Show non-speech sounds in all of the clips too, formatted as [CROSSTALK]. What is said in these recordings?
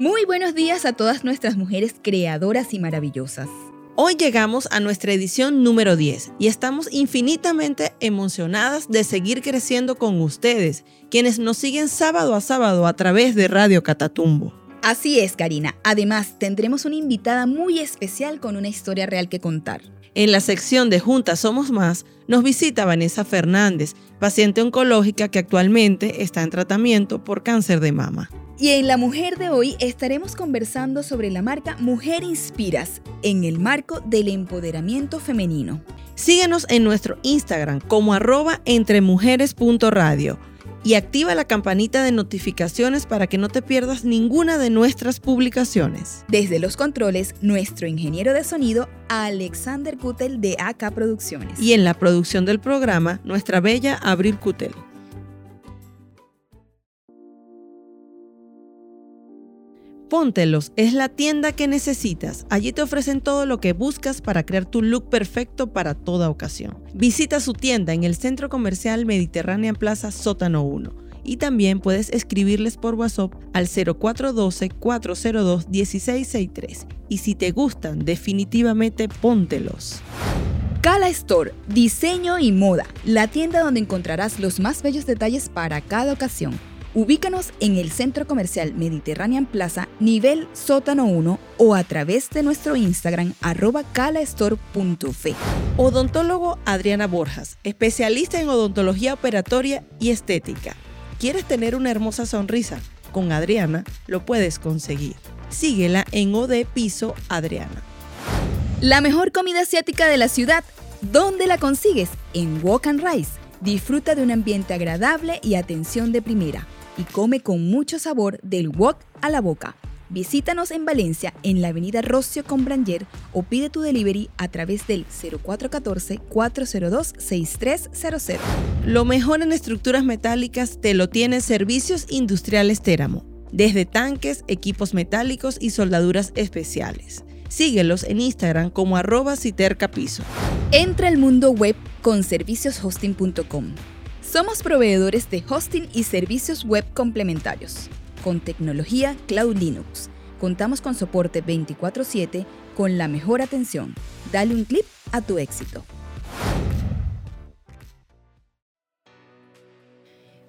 Muy buenos días a todas nuestras mujeres creadoras y maravillosas. Hoy llegamos a nuestra edición número 10 y estamos infinitamente emocionadas de seguir creciendo con ustedes, quienes nos siguen sábado a sábado a través de Radio Catatumbo. Así es, Karina. Además, tendremos una invitada muy especial con una historia real que contar. En la sección de Juntas Somos Más, nos visita Vanessa Fernández, paciente oncológica que actualmente está en tratamiento por cáncer de mama. Y en La Mujer de hoy estaremos conversando sobre la marca Mujer Inspiras en el marco del empoderamiento femenino. Síguenos en nuestro Instagram como arroba entremujeres.radio y activa la campanita de notificaciones para que no te pierdas ninguna de nuestras publicaciones. Desde los controles, nuestro ingeniero de sonido, Alexander Kutel de AK Producciones. Y en la producción del programa, nuestra bella Abril Kutel. Póntelos es la tienda que necesitas. Allí te ofrecen todo lo que buscas para crear tu look perfecto para toda ocasión. Visita su tienda en el Centro Comercial Mediterránea Plaza Sótano 1 y también puedes escribirles por WhatsApp al 0412-402-1663. Y si te gustan, definitivamente póntelos. Cala Store, diseño y moda, la tienda donde encontrarás los más bellos detalles para cada ocasión Ubícanos en el Centro Comercial Mediterranean Plaza, nivel sótano 1 o a través de nuestro Instagram arroba calastore.fe. Odontólogo Adriana Borjas, especialista en odontología operatoria y estética. ¿Quieres tener una hermosa sonrisa? Con Adriana lo puedes conseguir. Síguela en OD Piso Adriana. La mejor comida asiática de la ciudad, ¿dónde la consigues? En Walk and Rice. Disfruta de un ambiente agradable y atención de primera y come con mucho sabor del wok a la boca. Visítanos en Valencia en la avenida Rocio con Branger o pide tu delivery a través del 0414-402-6300. Lo mejor en estructuras metálicas te lo tiene Servicios Industriales Téramo, desde tanques, equipos metálicos y soldaduras especiales. Síguelos en Instagram como arroba citercapiso. Entra al mundo web con servicioshosting.com somos proveedores de hosting y servicios web complementarios. Con tecnología Cloud Linux. Contamos con soporte 24/7 con la mejor atención. Dale un clip a tu éxito.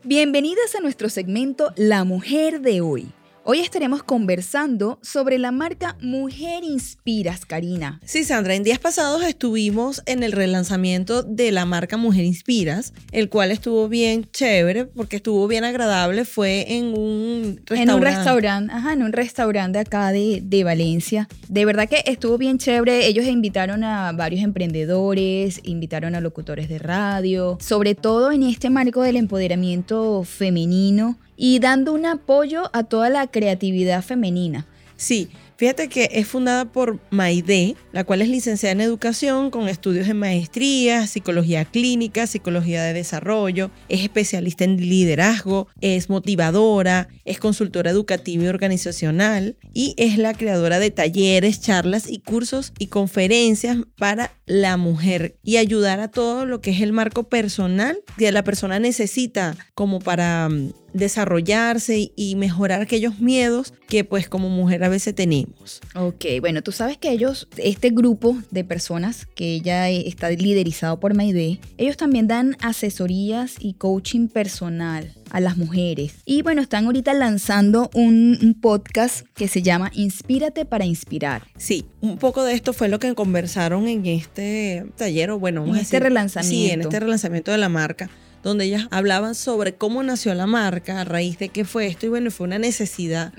Bienvenidas a nuestro segmento La Mujer de hoy Hoy estaremos conversando sobre la marca Mujer Inspiras, Karina. Sí, Sandra, en días pasados estuvimos en el relanzamiento de la marca Mujer Inspiras, el cual estuvo bien chévere porque estuvo bien agradable. Fue en un restaurante. En un restaurante, ajá, en un restaurante acá de, de Valencia. De verdad que estuvo bien chévere. Ellos invitaron a varios emprendedores, invitaron a locutores de radio, sobre todo en este marco del empoderamiento femenino y dando un apoyo a toda la creatividad femenina. Sí, Fíjate que es fundada por Maide, la cual es licenciada en educación con estudios en maestría, psicología clínica, psicología de desarrollo, es especialista en liderazgo, es motivadora, es consultora educativa y organizacional y es la creadora de talleres, charlas y cursos y conferencias para la mujer y ayudar a todo lo que es el marco personal que la persona necesita como para mm, desarrollarse y mejorar aquellos miedos que pues como mujer a veces tenemos. Ok, bueno, tú sabes que ellos, este grupo de personas que ya está liderizado por Maide, ellos también dan asesorías y coaching personal a las mujeres. Y bueno, están ahorita lanzando un, podcast que se llama Inspírate para Inspirar. Sí, un poco de esto fue lo que conversaron en este taller, o bueno, en este relanzamiento. Sí, en este relanzamiento de la marca donde ellas hablaban sobre cómo nació la marca, a raíz de qué fue esto, y bueno, fue una necesidad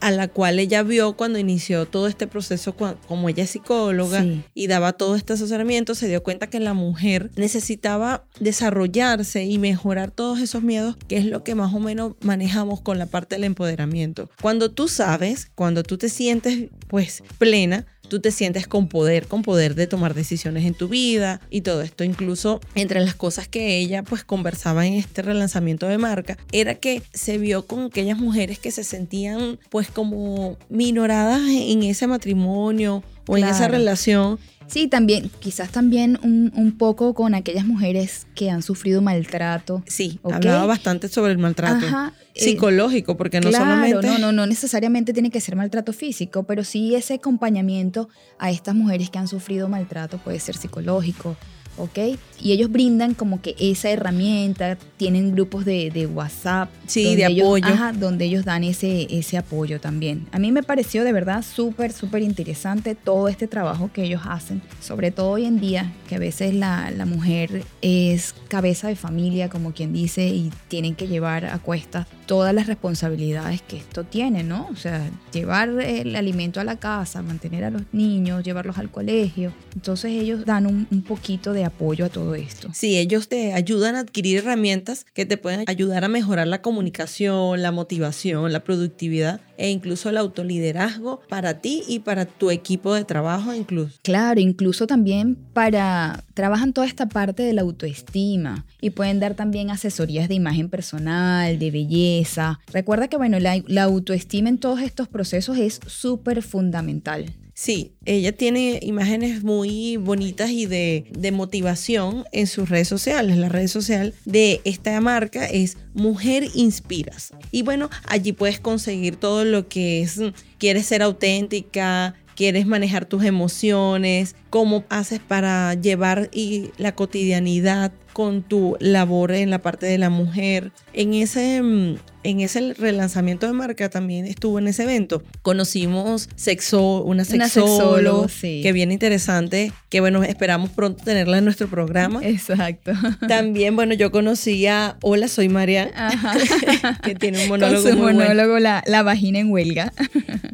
a la cual ella vio cuando inició todo este proceso, como ella es psicóloga Sí. y daba todo este asesoramiento, se dio cuenta que la mujer necesitaba desarrollarse y mejorar todos esos miedos, que es lo que más o menos manejamos con la parte del empoderamiento. Cuando tú sabes, cuando tú te sientes pues plena, tú te sientes con poder, con poder de tomar decisiones en tu vida y todo esto. Incluso entre las cosas que ella pues conversaba en este relanzamiento de marca, era que se vio con aquellas mujeres que se sentían pues como minoradas en ese matrimonio o en esa relación. Sí, también, quizás también un, un poco con aquellas mujeres que han sufrido maltrato. Sí, Ok. hablaba bastante sobre el maltrato Ajá, eh, psicológico, porque no claro, solamente... no, no, no necesariamente tiene que ser maltrato físico, pero sí ese acompañamiento a estas mujeres que han sufrido maltrato puede ser psicológico, ¿ok? Y ellos brindan como que esa herramienta, tienen grupos de, de WhatsApp. Sí, donde de ellos- apoyo. ajá, donde ellos dan ese, ese apoyo también. A mí me pareció de verdad súper, súper interesante todo este trabajo que ellos hacen, sobre todo hoy en día, que a veces la, la mujer es cabeza de familia, como quien dice, y tienen que llevar a cuestas todas las responsabilidades que esto tiene, ¿no? O sea, llevar el alimento a la casa, mantener a los niños, llevarlos al colegio. Entonces ellos dan un, un poquito de apoyo a todo esto. Sí, ellos te ayudan a adquirir herramientas que te pueden ayudar a mejorar la comunicación, la motivación, la productividad e incluso el autoliderazgo para ti y para tu equipo de trabajo incluso. Claro, incluso también para, trabajan toda esta parte de la autoestima y pueden dar también asesorías de imagen personal, de belleza. Recuerda que, bueno, la, la autoestima en todos estos procesos es súper fundamental. Sí, ella tiene imágenes muy bonitas y de, motivación en sus redes sociales. La red social de esta marca es Mujer Inspiras. Y bueno, allí puedes conseguir todo lo que es, quieres ser auténtica, quieres manejar tus emociones, cómo haces para llevar y la cotidianidad con tu labor en la parte de la mujer. En ese, mm, en ese relanzamiento de marca también estuvo en ese evento. Conocimos sexo, una Una sexóloga, sexóloga sí. que bien interesante, que bueno, esperamos pronto tenerla en nuestro programa. Exacto. También, bueno, yo conocí a Hola, soy María, Ajá. [LAUGHS] que tiene un Con monólogo su muy bueno. monólogo la, la vagina en huelga.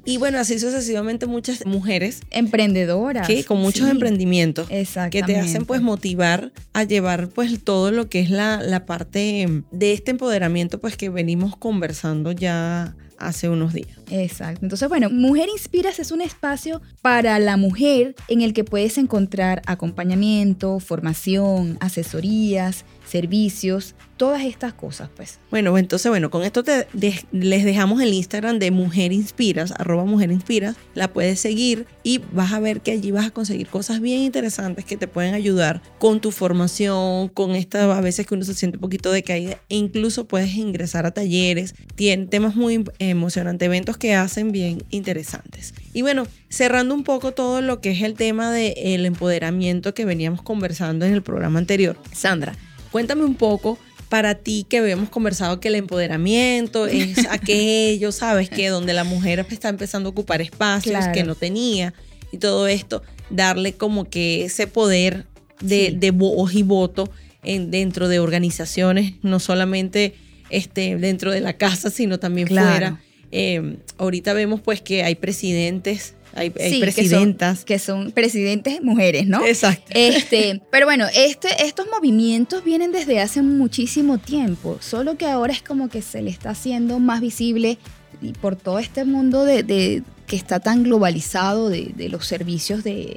Y bueno, así sucesivamente muchas mujeres Emprendedoras. que con muchos sí. emprendimientos que te hacen pues motivar a llevar pues todo lo que es la, la parte de este empoderamiento pues que venimos conversando ya hace unos días. Exacto. Entonces, bueno, Mujer Inspiras es un espacio para la mujer en el que puedes encontrar acompañamiento, formación, asesorías, servicios, todas estas cosas, pues. Bueno, entonces, bueno, con esto te de- les dejamos el Instagram de Mujer Inspiras, arroba Mujer Inspiras, la puedes seguir y vas a ver que allí vas a conseguir cosas bien interesantes que te pueden ayudar con tu formación, con esta, a veces que uno se siente un poquito decaída, e incluso puedes ingresar a talleres, tienen temas muy emocionantes, eventos que hacen bien interesantes. Y bueno, cerrando un poco todo lo que es el tema del empoderamiento que veníamos conversando en el programa anterior, Sandra, cuéntame un poco para ti que habíamos conversado que el empoderamiento es [LAUGHS] aquello, sabes, que donde la mujer está empezando a ocupar espacios Claro. que no tenía y todo esto, darle como que ese poder de, Sí. de voz y voto en, dentro de organizaciones, no solamente este, dentro de la casa, sino también Claro. fuera. Eh, ahorita vemos pues que hay presidentes, hay, hay Sí, que son- presidentas. Que son, presidentes mujeres, ¿no? Exacto. Este, [LAUGHS] pero bueno, este, estos movimientos vienen desde hace muchísimo tiempo, solo que ahora es como que se le está haciendo más visible y por todo este mundo de, de- que está tan globalizado de, de los servicios de,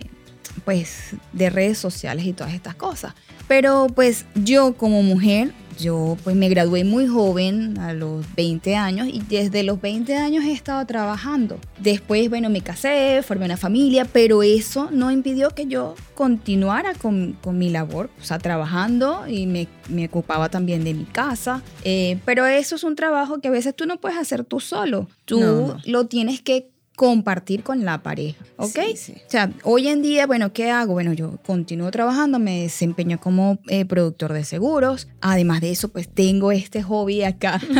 pues, de redes sociales y todas estas cosas. Pero pues yo como mujer, yo pues me gradué muy joven, a los 20 años, y desde los 20 años he estado trabajando. Después, bueno, me casé, formé una familia, pero eso no impidió que yo continuara con, con mi labor, o sea, trabajando y me, me ocupaba también de mi casa. Eh, pero eso es un trabajo que a veces tú no puedes hacer tú solo. Tú No, no. lo tienes que compartir con la pareja, ¿ok? Sí, sí. O sea, hoy en día, bueno, ¿qué hago? Bueno, yo continúo trabajando, me desempeño como eh, productor de seguros. Además de eso, pues tengo este hobby acá. [LAUGHS]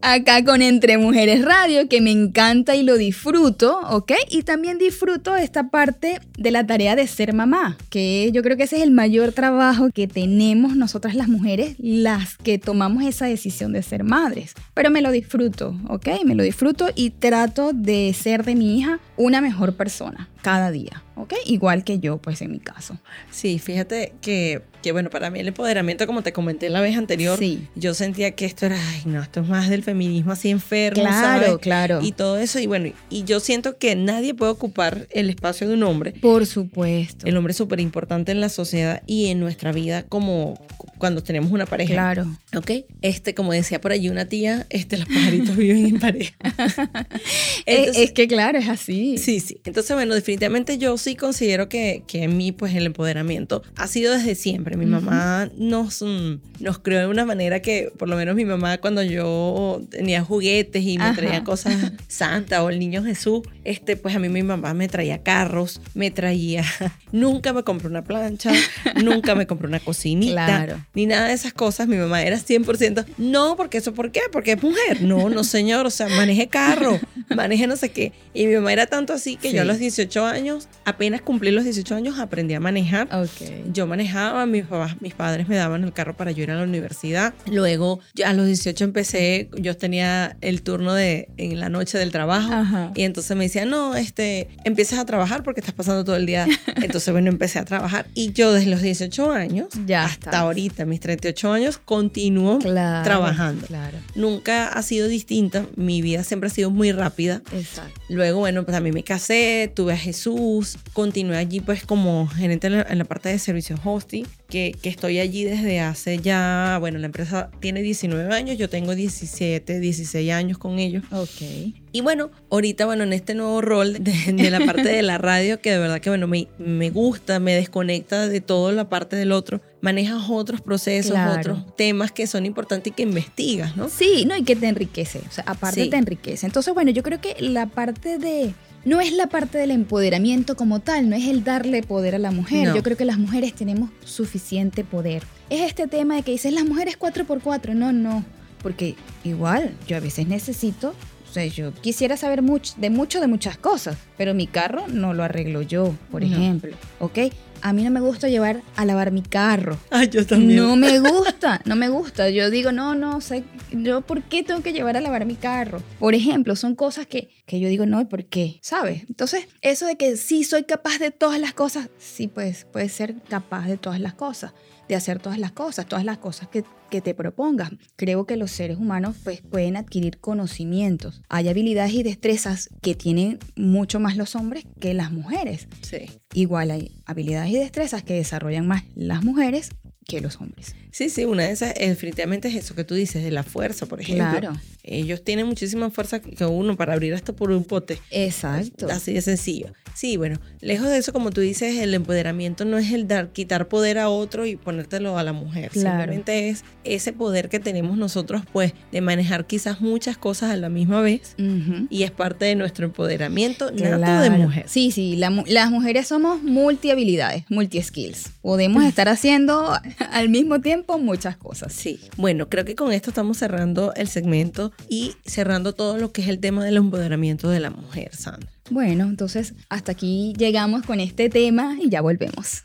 acá con Entre Mujeres Radio, que me encanta y lo disfruto, ¿ok? Y también disfruto esta parte de la tarea de ser mamá, que yo creo que ese es el mayor trabajo que tenemos nosotras las mujeres, las que tomamos esa decisión de ser madres. Pero me lo disfruto, ¿ok? Me lo disfruto y trato de ser de mi hija una mejor persona cada día, ¿ok? Igual que yo, pues en mi caso. Sí, fíjate que, que bueno, para mí el empoderamiento, como te comenté la vez anterior, Sí. yo sentía que esto era, ay, no, esto es más del feminismo así enfermo, Claro, ¿sabes? claro. Y todo eso, y bueno, y yo siento que nadie puede ocupar el espacio de un hombre. Por supuesto. El hombre es súper importante en la sociedad y en nuestra vida como cuando tenemos una pareja. Claro. ¿Ok? Este, como decía por allí una tía, este, los pajaritos [LAUGHS] viven en pareja. [LAUGHS] Es que claro, es así. Sí, sí. Entonces, bueno, definitivamente yo sí considero que, que en mí, pues el empoderamiento ha sido desde siempre. Mi Ujú. mamá nos, mm, nos creó de una manera que, por lo menos mi mamá, cuando yo tenía juguetes y me Ajá. traía cosas Santa o el niño Jesús, este, pues a mí mi mamá me traía carros, me traía. [LAUGHS] Nunca me compró una plancha, [LAUGHS] nunca me compró una cocinita, Claro. ni nada de esas cosas. Mi mamá era 100%. No, porque eso, ¿por qué? Porque es mujer. No, no, señor. O sea, maneje carro, maneje no sé qué. Y mi mamá era tanto así que Sí. yo a los 18 años, apenas cumplí los 18 años, aprendí a manejar. Ok. Yo manejaba, mis, papás- mis padres me daban el carro para yo ir a la universidad. Luego, ya a los 18 empecé, yo tenía el turno de en la noche del trabajo. Ajá. Y entonces me decían, no, este, empiezas a trabajar porque estás pasando todo el día. [LAUGHS] Entonces, bueno, empecé a trabajar. Y yo desde los 18 años Ya hasta estás. ahorita, mis 38 años, continúo Claro. trabajando. Claro. Nunca ha sido distinta. Mi vida siempre ha sido muy rápida. Exacto. Luego, bueno, pues también me casé, tuve a Jesús, continué allí pues como gerente en la, en la parte de servicios hosting, que, que estoy allí desde hace ya, bueno, la empresa tiene 19 años, yo tengo 17, 16 años con ellos. Ok. Y bueno, ahorita, bueno, en este nuevo rol de, de la parte de la radio, que de verdad que, bueno, me, me gusta, me desconecta de toda la parte del otro, manejas otros procesos, Claro. otros temas que son importantes y que investigas, ¿no? Sí, no, y que te enriquece. O sea, aparte Sí. te enriquece. Entonces, bueno, yo creo que la parte de. No es la parte del empoderamiento como tal, no es el darle poder a la mujer. No. Yo creo que las mujeres tenemos suficiente poder. Es este tema de que dices las mujeres 4x4. No, no. Porque igual, yo a veces necesito. O sea, yo quisiera saber mucho, de mucho de muchas cosas, pero mi carro no lo arreglo yo, por No. ejemplo. ¿Ok? A mí no me gusta llevar a lavar mi carro. Ay, yo también. No me gusta, no me gusta. Yo digo, no, no, sé, yo por qué tengo que llevar a lavar mi carro. Por ejemplo, son cosas que, que yo digo, no, ¿por qué? ¿Sabes? Entonces, eso de que sí soy capaz de todas las cosas, sí, pues puedes ser capaz de todas las cosas, de hacer todas las cosas, todas las cosas que, que te propongas. Creo que los seres humanos pues, pueden adquirir conocimientos. Hay habilidades y destrezas que tienen mucho más los hombres que las mujeres. Sí. Igual hay habilidades y destrezas que desarrollan más las mujeres que los hombres. Sí, sí, una de esas definitivamente es eso que tú dices, de la fuerza, por ejemplo. Claro. Ellos tienen muchísima fuerza que uno para abrir hasta por un pote. Exacto. Así de sencillo. Sí, bueno, lejos de eso, como tú dices, el empoderamiento no es el dar, quitar poder a otro y ponértelo a la mujer. Claro. Simplemente es ese poder que tenemos nosotros, pues, de manejar quizás muchas cosas a la misma vez. Ujú. Y es parte de nuestro empoderamiento nato de Claro. mujer. Sí, sí, la las mujeres somos multi-habilidades, multi-skills. Podemos estar haciendo [LAUGHS] al mismo tiempo muchas cosas. Sí, bueno, creo que con esto estamos cerrando el segmento y cerrando todo lo que es el tema del empoderamiento de la mujer, Sandra. Bueno, entonces hasta aquí llegamos con este tema y ya volvemos.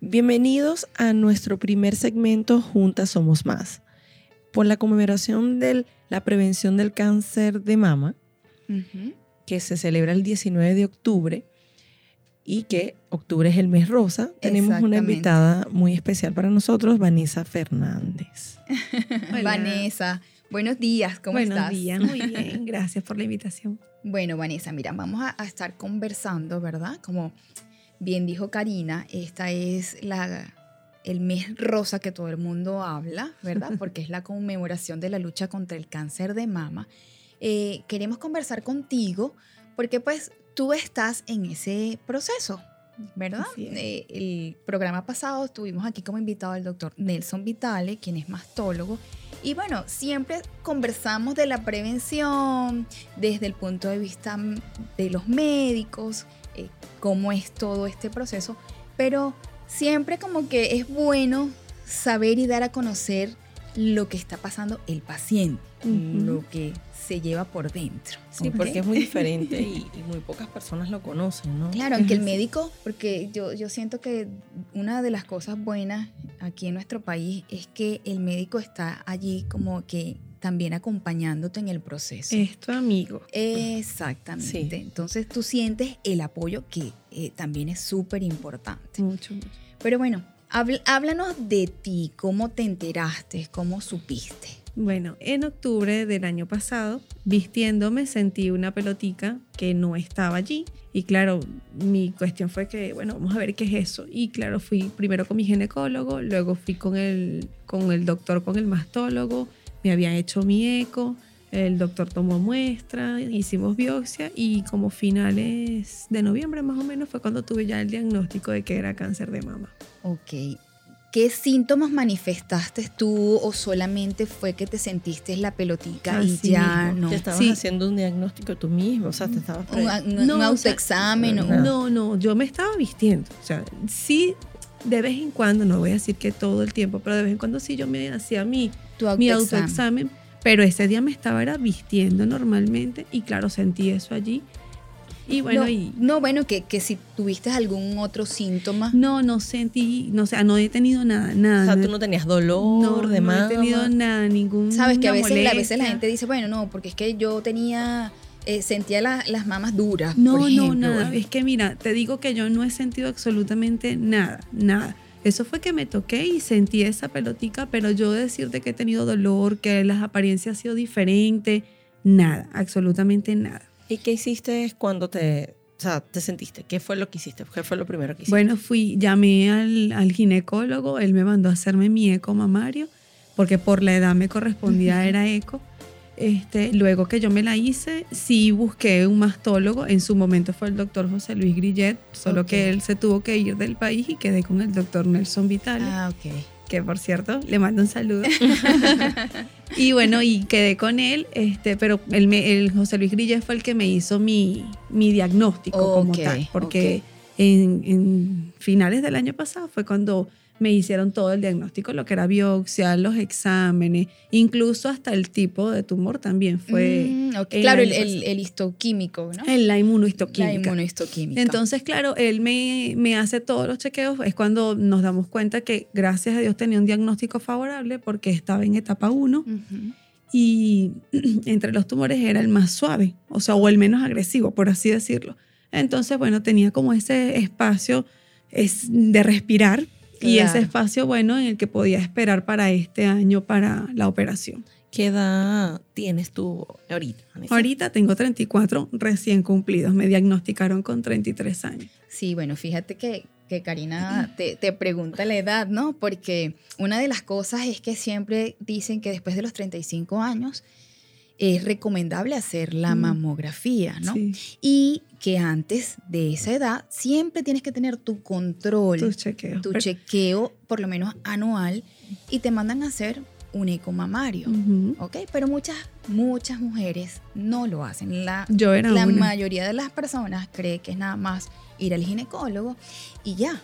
Bienvenidos a nuestro primer segmento Juntas Somos Más. Por la conmemoración de la prevención del cáncer de mama, que se celebra el 19 de octubre y que octubre es el mes rosa, tenemos una invitada muy especial para nosotros, Vanessa Fernández. [LAUGHS] Hola. Vanessa, buenos días, ¿cómo Buenos estás? días, muy bien, [LAUGHS] gracias por la invitación. Bueno, Vanessa, mira, vamos a, a estar conversando, ¿verdad? Como bien dijo Karina, esta es la, el mes rosa que todo el mundo habla, ¿verdad? [LAUGHS] Porque es la conmemoración de la lucha contra el cáncer de mama. Eh, queremos conversar contigo porque pues tú estás en ese proceso, ¿verdad? Eh, el programa pasado tuvimos aquí como invitado al doctor Nelson Vitale, quien es mastólogo. Y bueno, siempre conversamos de la prevención desde el punto de vista mm, de los médicos, eh, cómo es todo este proceso, pero siempre como que es bueno saber y dar a conocer lo que está pasando el paciente, lo que se lleva por dentro. Sí, porque es muy diferente [LAUGHS] y, y muy pocas personas lo conocen, ¿no? Claro, aunque el médico, porque yo, yo siento que una de las cosas buenas aquí en nuestro país es que el médico está allí como que también acompañándote en el proceso. Es tu amigo. Exactamente. Sí. Entonces tú sientes el apoyo que eh, también es súper importante. Mucho, mucho. Pero bueno, háblanos de ti, cómo te enteraste, cómo supiste. Bueno, en octubre del año pasado, vistiéndome, sentí una pelotica que no estaba allí. Y claro, mi cuestión fue que, bueno, vamos a ver qué es eso. Y claro, fui primero con mi ginecólogo, luego fui con el, con el doctor, con el mastólogo. Me habían hecho mi eco, el doctor tomó muestra, hicimos biopsia y como finales de noviembre más o menos fue cuando tuve ya el diagnóstico de que era cáncer de mama. Ok. ¿Qué síntomas manifestaste tú o solamente fue que te sentiste la pelotica y Así ya mismo. no? Te estabas Sí. haciendo un diagnóstico tú mismo, o sea, te estabas... Un, un- No, un o sea, autoexamen. o- no. No, no, yo me estaba vistiendo. O sea, sí, de vez en cuando, no voy a decir que todo el tiempo, pero de vez en cuando sí yo me hacía mi, tu mi autoexamen. Pero ese día me estaba era vistiendo normalmente y claro, sentí eso allí. Y bueno, no, y no, bueno, que, que si tuviste algún otro síntoma. no, no sentí, no sé, no he tenido nada, nada. o sea, tú no tenías dolor no, de no he tenido nada, ningún. Sabes que a veces, a veces la gente dice, bueno, no, porque es que yo tenía, eh, sentía la- las mamas duras. No, por no, nada. Es que mira, te digo que yo no he sentido absolutamente nada, nada. Eso fue que me toqué y sentí esa pelotica, pero yo decirte que he tenido dolor, que las apariencias han sido diferentes, nada, absolutamente nada. ¿Y qué hiciste cuando te, o sea, te sentiste? ¿Qué fue lo que hiciste? ¿Qué fue lo primero que hiciste? Bueno, fui, llamé al, al ginecólogo, él me mandó a hacerme mi eco mamario, porque por la edad me correspondía, era eco. Este, luego que yo me la hice, sí busqué un mastólogo. En su momento fue el doctor José Luis Grillet, solo que él se tuvo que ir del país y quedé con el doctor Nelson Vital, Ah, ok. que por cierto le mando un saludo. [LAUGHS] y bueno, y quedé con él, este, pero el, el José Luis Grillet fue el que me hizo mi, mi diagnóstico como tal, porque en, en finales del año pasado fue cuando me hicieron todo el diagnóstico, lo que era biopsia, los exámenes, incluso hasta el tipo de tumor también fue Mm, ok. el Claro, el, el, el histoquímico, ¿no? en la La inmunohistoquímica. inmunohistoquímica. Entonces, claro, él me, me hace todos los chequeos. Es cuando nos damos cuenta que, gracias a Dios, tenía un diagnóstico favorable porque estaba en etapa 1 Ujú. y [CLEARS THROAT] entre los tumores era el más suave, o sea, o el menos agresivo, por así decirlo. Entonces, bueno, tenía como ese espacio es, de respirar y Claro. ese espacio bueno en el que podía esperar para este año para la operación. ¿Qué edad tienes tú ahorita? Vanessa? Ahorita tengo 34 recién cumplidos, me diagnosticaron con 33 años. Sí, bueno, fíjate que, que Karina [CLEARS THROAT] te, te pregunta la edad, ¿no? Porque una de las cosas es que siempre dicen que después de los 35 años es recomendable hacer la Mm. mamografía, ¿no? Sí, Y que antes de esa edad siempre tienes que tener tu control, tus chequeos. tu chequeo, por lo menos anual, y te mandan a hacer un eco mamario. Ujú. ¿Ok? Pero muchas, muchas mujeres no lo hacen. La, Yo era la una. mayoría de las personas cree que es nada más ir al ginecólogo y ya.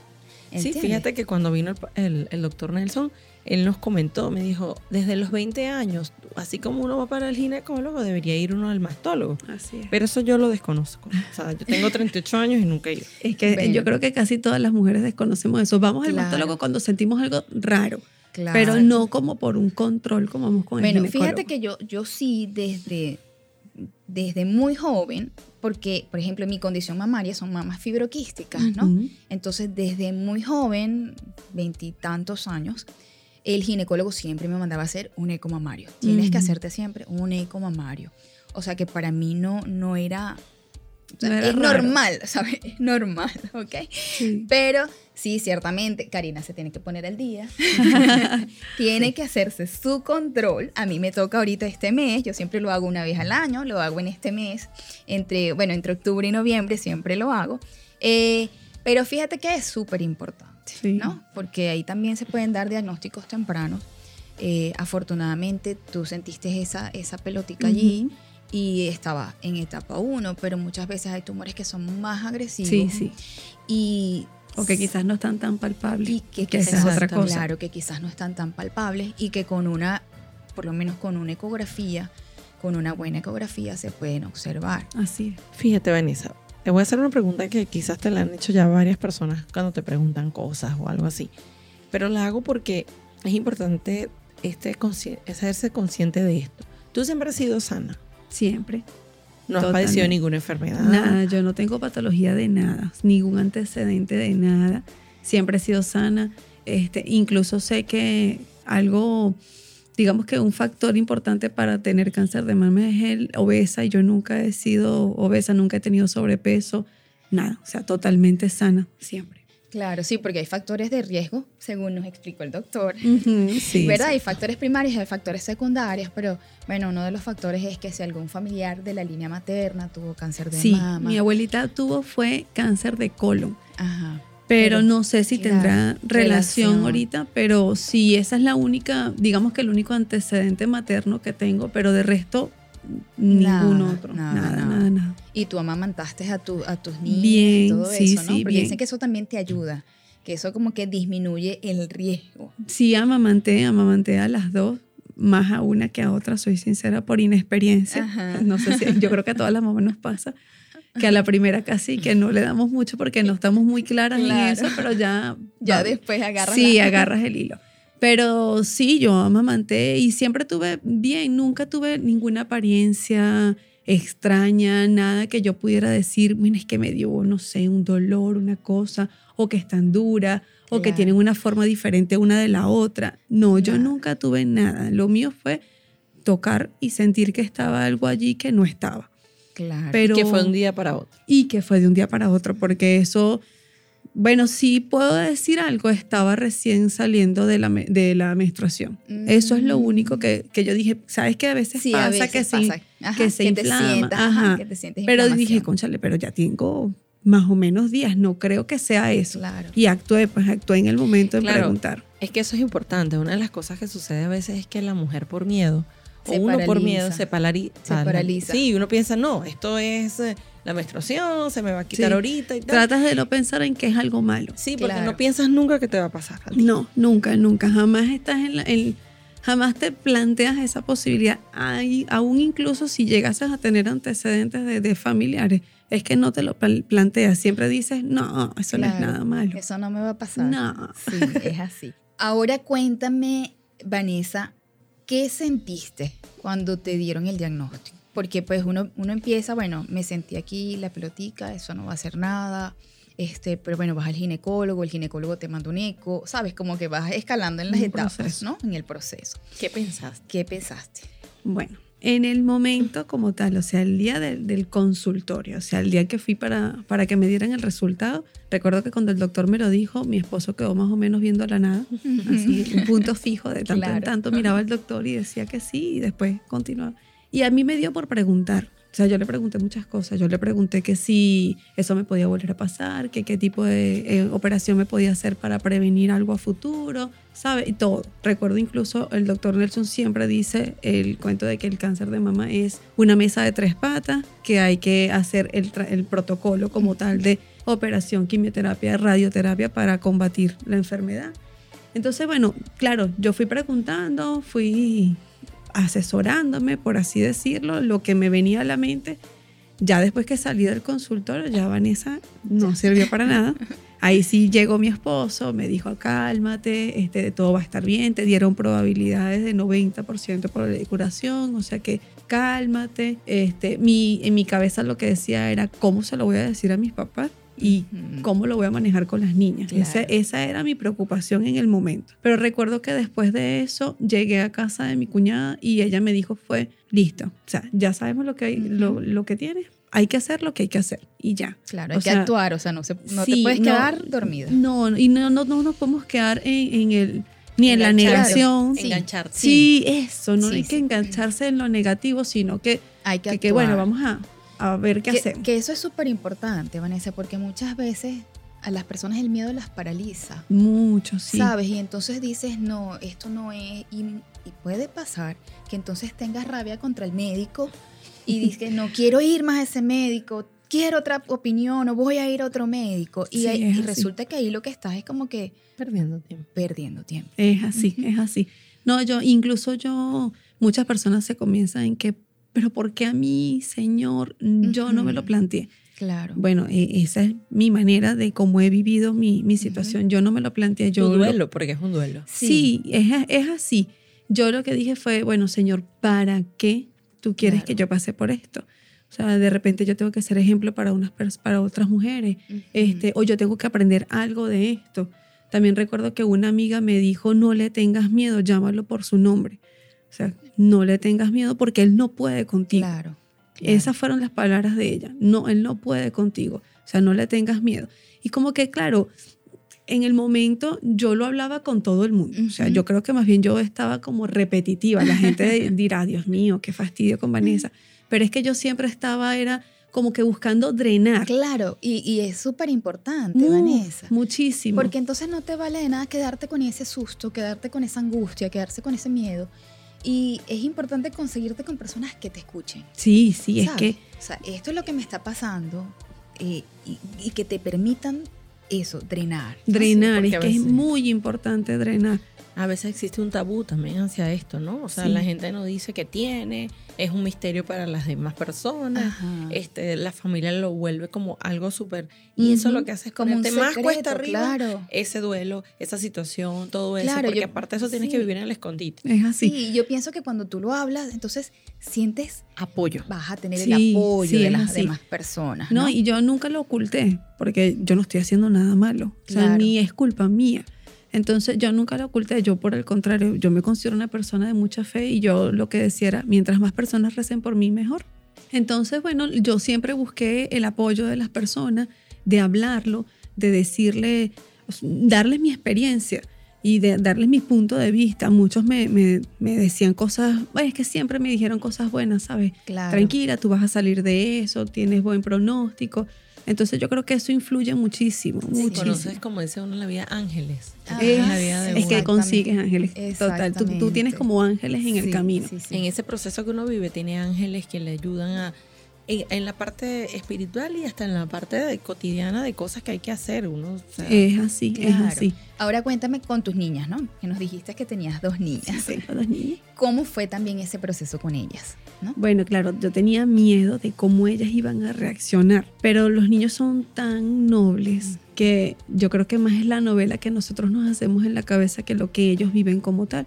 Sí, fíjate que cuando vino el, el- el doctor Nelson, él nos comentó, me dijo, desde los 20 años, así como uno va para el ginecólogo, debería ir uno al mastólogo. Así es. Pero eso yo lo desconozco. O sea, yo tengo [LAUGHS] 38 años y nunca he ido. Es que yo creo que casi todas las mujeres desconocemos eso. Vamos al mastólogo cuando sentimos algo raro, Claro. pero no como por un control como vamos con el Bueno, ginecólogo. fíjate que yo, yo sí desde, desde muy joven, porque, por ejemplo, mi condición mamaria son mamas fibroquísticas, ¿no? Entonces, desde muy joven, veintitantos años, el ginecólogo siempre me mandaba a hacer un eco mamario. Tienes que Ujú. hacerte siempre un eco mamario. O sea que para mí no, no era... o sea, No era es raro. normal, [LAUGHS] ¿sabes? Es normal, ¿ok? Sí. Pero sí, ciertamente, Karina se tiene que poner al día. [LAUGHS] tiene que hacerse su control. A mí me toca ahorita este mes. Yo siempre lo hago una vez al año. Lo hago en este mes. Entre, bueno, entre octubre y noviembre siempre lo hago. Eh, pero fíjate que es súper importante, Sí. ¿no? Porque ahí también se pueden dar diagnósticos tempranos. Eh, afortunadamente tú sentiste esa, esa pelotica allí y estaba en etapa 1, pero muchas veces hay tumores que son más agresivos Sí, sí. y o que quizás no están tan palpables. Y que, que quizás, es otra cosa. Claro, que quizás no están tan palpables y que con una, por lo menos con una ecografía, con una buena ecografía se pueden observar. Así es. Fíjate, Vanessa, te voy a hacer una pregunta que quizás te la han hecho ya varias personas cuando te preguntan cosas o algo así. Pero la hago porque es importante este hacerse consciente de esto. Tú siempre has sido sana. Siempre. No has Totalmente. padecido ninguna enfermedad. Nada, yo no tengo patología de nada, ningún antecedente de nada. Siempre he sido sana. Este, incluso sé que algo, digamos que un factor importante para tener cáncer de mama es el obesa. Y yo nunca he sido obesa, nunca he tenido sobrepeso, nada. O sea, totalmente sana, siempre. Claro, sí, porque hay factores de riesgo, según nos explicó el doctor. [LAUGHS] Sí, ¿Verdad? sí. Hay factores primarios y hay factores secundarios, pero bueno, uno de los factores es que si algún familiar de la línea materna tuvo cáncer de Sí, mama. mi abuelita tuvo fue cáncer de colon. Ajá. Pero, no sé si tendrá relación, relación. ahorita, pero sí, esa es la única, digamos que el único antecedente materno que tengo, pero de resto, ningún Nada, otro. nada, Nada, nada, nada. nada. Y tú amamantaste a, tu, a tus niños Bien, y todo sí, eso, ¿no? sí, Porque bien. dicen que eso también te ayuda, que eso como que disminuye el riesgo. Sí, amamanté, amamanté a las dos, más a una que a otra, soy sincera, por inexperiencia. Ajá. [LAUGHS] No sé si, yo creo que a todas las mamás nos pasa. Que a la primera casi que no le damos mucho porque no estamos muy claras en Claro. eso, pero ya. [LAUGHS] Ya después agarras Sí, la- agarras el hilo. Pero sí, yo amamanté y siempre tuve bien, nunca tuve ninguna apariencia extraña, nada que yo pudiera decir, mira, es que me dio, no sé, un dolor, una cosa, o que están dura, o que tienen una forma diferente una de la otra. No, yo nunca tuve nada. Lo mío fue tocar y sentir que estaba algo allí que no estaba. Claro. Pero, Que fue un día para otro. y que fue de un día para otro, porque eso, bueno, sí puedo decir algo, estaba recién saliendo de la, de la menstruación. Eso es lo Mm. único que, que yo dije, ¿sabes qué? A veces sí, pasa a veces que se, pasa. Ajá, que se te inflama, sientas, ajá. que te sientes pero dije, conchale, pero ya tengo más o menos días, no creo que sea eso. Claro. Y actué, pues actué en el momento de Claro. preguntar. Es que eso es importante. Una de las cosas que sucede a veces es que la mujer por miedo, Se o uno por paraliza. miedo, se, palari- Se pala- paraliza. Sí, uno piensa, no, esto es eh, la menstruación, se me va a quitar Sí. ahorita y tal. Tratas de no pensar en que es algo malo. Sí, porque Claro. no piensas nunca que te va a pasar. a ti. No, nunca, nunca. Jamás estás en la. en- jamás te planteas esa posibilidad. Ay, aún incluso si llegases a tener antecedentes de, de familiares, es que no te lo planteas. Siempre dices, no, eso no es Claro, nada malo. Eso no me va a pasar. No. Sí, es así. [LAUGHS] Ahora cuéntame, Vanessa, ¿qué sentiste cuando te dieron el diagnóstico? Porque pues uno, uno empieza, bueno, me sentí aquí la pelotica, eso no va a hacer nada, este, pero bueno, vas al ginecólogo, el ginecólogo te manda un eco, sabes, como que vas escalando en las etapas, proceso. ¿no? En el proceso. ¿Qué pensaste? ¿Qué pensaste? Bueno, en el momento como tal, o sea, el día del, del consultorio, o sea, el día que fui para, para que me dieran el resultado, recuerdo que cuando el doctor me lo dijo, mi esposo quedó más o menos viendo la nada, así, un punto fijo de tanto en tanto, miraba al doctor y decía que sí, y después continuaba. Y a mí me dio por preguntar. O sea, yo le pregunté muchas cosas. Yo le pregunté que si eso me podía volver a pasar, que qué tipo de eh, operación me podía hacer para prevenir algo a futuro, ¿sabe? Y todo. Recuerdo incluso el doctor Nelson siempre dice el cuento de que el cáncer de mama es una mesa de tres patas, que hay que hacer el, el protocolo como tal de operación, quimioterapia, radioterapia para combatir la enfermedad. Entonces, bueno, claro, yo fui preguntando, fui asesorándome, por así decirlo, lo que me venía a la mente. Ya después que salí del consultorio, ya Vanessa no sirvió para nada. [LAUGHS] Ahí sí llegó mi esposo, me dijo, cálmate, este, todo va a estar bien, te dieron probabilidades de 90% por de curación, o sea que cálmate. Este, mi, en mi cabeza lo que decía era, ¿cómo se lo voy a decir a mis papás? Y cómo lo voy a manejar con las niñas. Claro. Esa, esa era mi preocupación en el momento. Pero recuerdo que después de eso llegué a casa de mi cuñada y ella me dijo fue, listo, o sea, ya sabemos lo que, hay, lo, lo que tienes, hay que hacer lo que hay que hacer y ya. Claro, O hay que sea, actuar, o sea, no, se, no te Sí, puedes no, quedar dormida. No, y no, no, no nos podemos quedar en, en el, ni en la negación. Sí. Engancharte. Sí, eso, no Sí, hay sí. que engancharse en lo negativo, sino que, Hay que que, bueno, vamos a, a ver qué que, hacemos. que eso es súper importante, Vanessa, porque muchas veces a las personas el miedo las paraliza. Mucho, sí. ¿Sabes? Y entonces dices, no, esto no es. Y, y puede pasar que entonces tengas rabia contra el médico y [LAUGHS] dices, no quiero ir más a ese médico. quiero otra opinión o voy a ir a otro médico. Y, Sí, es y resulta que ahí lo que estás es como que Perdiendo tiempo. perdiendo tiempo. Es así, es así. No, yo, incluso yo, muchas personas se comienzan en que, pero ¿por qué a mí, Señor? Yo no me lo planteé. Claro. Bueno, e- esa es mi manera de cómo he vivido mi, mi situación. Yo no me lo planteé. Yo Tu lo- duelo, porque es un duelo. Sí, es, es así. Yo lo que dije fue, bueno, Señor, ¿para qué tú quieres Claro. que yo pase por esto? O sea, de repente yo tengo que ser ejemplo para, unas, para otras mujeres, este, o yo tengo que aprender algo de esto. También recuerdo que una amiga me dijo, no le tengas miedo, llámalo por su nombre. O sea, no le tengas miedo porque él no puede contigo. Claro. claro. Esas fueron las palabras de ella. No, él no puede contigo. O sea, no le tengas miedo. Y como que, claro, en el momento yo lo hablaba con todo el mundo. O sea, yo creo que más bien yo estaba como repetitiva. La gente [LAUGHS] dirá, Dios mío, qué fastidio con Vanessa. Pero es que yo siempre estaba, era como que buscando drenar. Claro, y, y es súper importante, Mu- Vanessa. Muchísimo. Porque entonces no te vale de nada quedarte con ese susto, quedarte con esa angustia, quedarse con ese miedo. Y es importante conseguirte con personas que te escuchen. sí, sí, es que O sea, esto es lo que me está pasando eh, y, y que te permitan eso, drenar. drenar, es que es muy importante drenar. A veces existe un tabú también hacia esto, ¿no? O sea, Sí. la gente no dice que tiene, es un misterio para las demás personas. Ajá. Este, la familia lo vuelve como algo súper. Y eso lo que hace es Como un más cuesta arriba claro. ese duelo, esa situación, todo eso. Claro, porque yo- aparte de eso tienes sí. que vivir en el escondite. Es así. Sí, yo pienso que cuando tú lo hablas, entonces sientes, Apoyo. vas a tener Sí, el apoyo sí, de las así. demás personas. No, No, y yo nunca lo oculté, porque yo no estoy haciendo nada malo. O sea, Claro. ni es culpa mía. Entonces yo nunca lo oculté, yo por el contrario, yo me considero una persona de mucha fe y yo lo que decía era, mientras más personas recen por mí, mejor. Entonces, bueno, yo siempre busqué el apoyo de las personas, de hablarlo, de decirle, darles mi experiencia y de darles mi punto de vista. Muchos me, me- me decían cosas, bueno, es que siempre me dijeron cosas buenas, ¿sabes? claro. tranquila, tú vas a salir de eso, tienes buen pronóstico. Entonces yo creo que eso influye muchísimo, Sí. muchísimo. Conoces, como dice uno en la vida, ángeles. Ajá. en la vida de es que consigues ángeles. Total, tú, tú tienes como ángeles en el camino. sí, sí. En ese proceso que uno vive, tiene ángeles que le ayudan a. En, en la parte espiritual y hasta en la parte de- cotidiana de cosas que hay que hacer. Uno, o sea, Es así, Claro. es así. Ahora cuéntame con tus niñas, ¿no? Que nos dijiste que tenías dos niñas. Tengo dos niñas. ¿Cómo fue también ese proceso con ellas? ¿no? Bueno, claro, yo tenía miedo de cómo ellas iban a reaccionar, pero los niños son tan nobles que yo creo que más es la novela que nosotros nos hacemos en la cabeza que lo que ellos viven como tal.